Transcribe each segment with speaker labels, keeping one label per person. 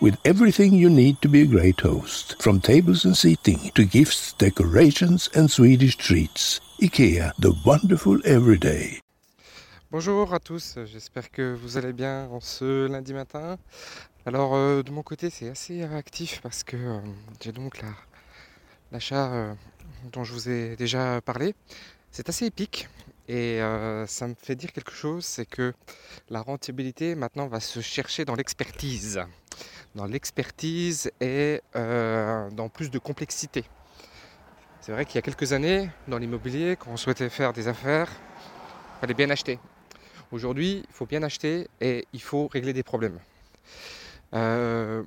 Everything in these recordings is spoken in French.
Speaker 1: with everything you need to be a great host, from tables and seating to gifts, decorations and Swedish treats. IKEA, the wonderful everyday.
Speaker 2: Bonjour à tous, j'espère que vous allez bien en ce lundi matin. Alors euh, de mon côté c'est assez réactif parce que euh, j'ai donc l'achat euh, dont je vous ai déjà parlé. C'est assez épique et ça me fait dire quelque chose, c'est que la rentabilité maintenant va se chercher dans l'expertise dans l'expertise et euh, dans plus de complexité. C'est vrai qu'il y a quelques années, dans l'immobilier, quand on souhaitait faire des affaires, il fallait bien acheter. Aujourd'hui, il faut bien acheter et il faut régler des problèmes. Euh,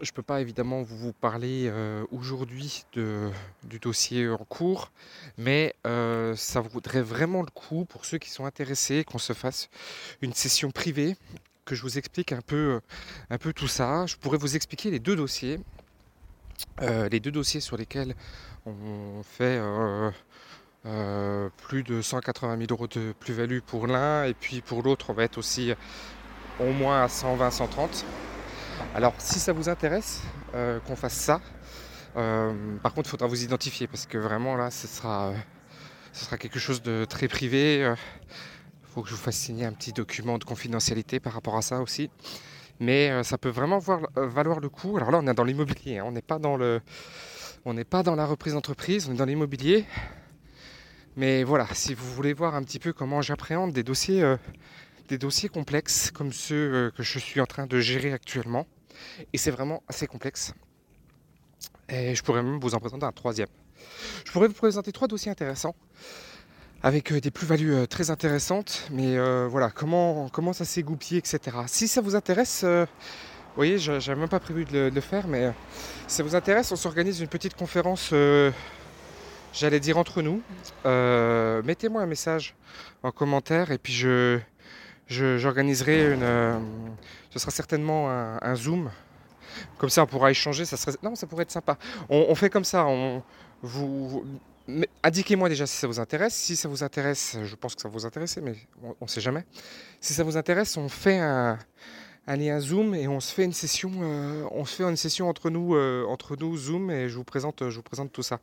Speaker 2: je ne peux pas évidemment vous parler euh, aujourd'hui du dossier en cours, mais ça vaudrait vraiment le coup pour ceux qui sont intéressés qu'on se fasse une session privée que je vous explique un peu, un peu tout ça. Je pourrais vous expliquer les deux dossiers. Euh, les deux dossiers sur lesquels on fait euh, euh, plus de 180 000 euros de plus-value pour l'un et puis pour l'autre on va être aussi au moins à 120 130 alors si ça vous intéresse qu'on fasse ça par contre il faudra vous identifier parce que vraiment là ce sera, ce sera quelque chose de très privé faut que je vous fasse signer un petit document de confidentialité par rapport à ça aussi. Mais euh, ça peut vraiment euh, valoir le coup. Alors là, on est dans l'immobilier, hein. on n'est pas dans le, on n'est pas dans la reprise d'entreprise, on est dans l'immobilier. Mais voilà, si vous voulez voir un petit peu comment j'appréhende des dossiers, euh, des dossiers complexes comme ceux que je suis en train de gérer actuellement, et c'est vraiment assez complexe. Et je pourrais même vous en présenter un troisième. Je pourrais vous présenter trois dossiers intéressants avec euh, des plus-values euh, très intéressantes. Mais euh, voilà, comment, ça s'est goupillé, etc. Si ça vous intéresse, vous voyez, j'avais même pas prévu de le, faire, mais si ça vous intéresse, on s'organise une petite conférence, j'allais dire entre nous. Mettez-moi un message en commentaire et puis je, j'organiserai une. ce sera certainement un, Zoom. Comme ça, on pourra échanger. Ça non, ça pourrait être sympa. On, on fait comme ça. On, vous, indiquez-moi déjà si ça vous intéresse. Si ça vous intéresse, je pense que ça vous intéresser, mais on ne sait jamais. Si ça vous intéresse, on fait un, lien Zoom et on se fait une session, euh, on se fait une session entre nous, euh, entre nous Zoom et je vous présente, je vous présente tout ça.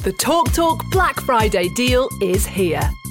Speaker 3: The TalkTalk Talk Black Friday deal is here.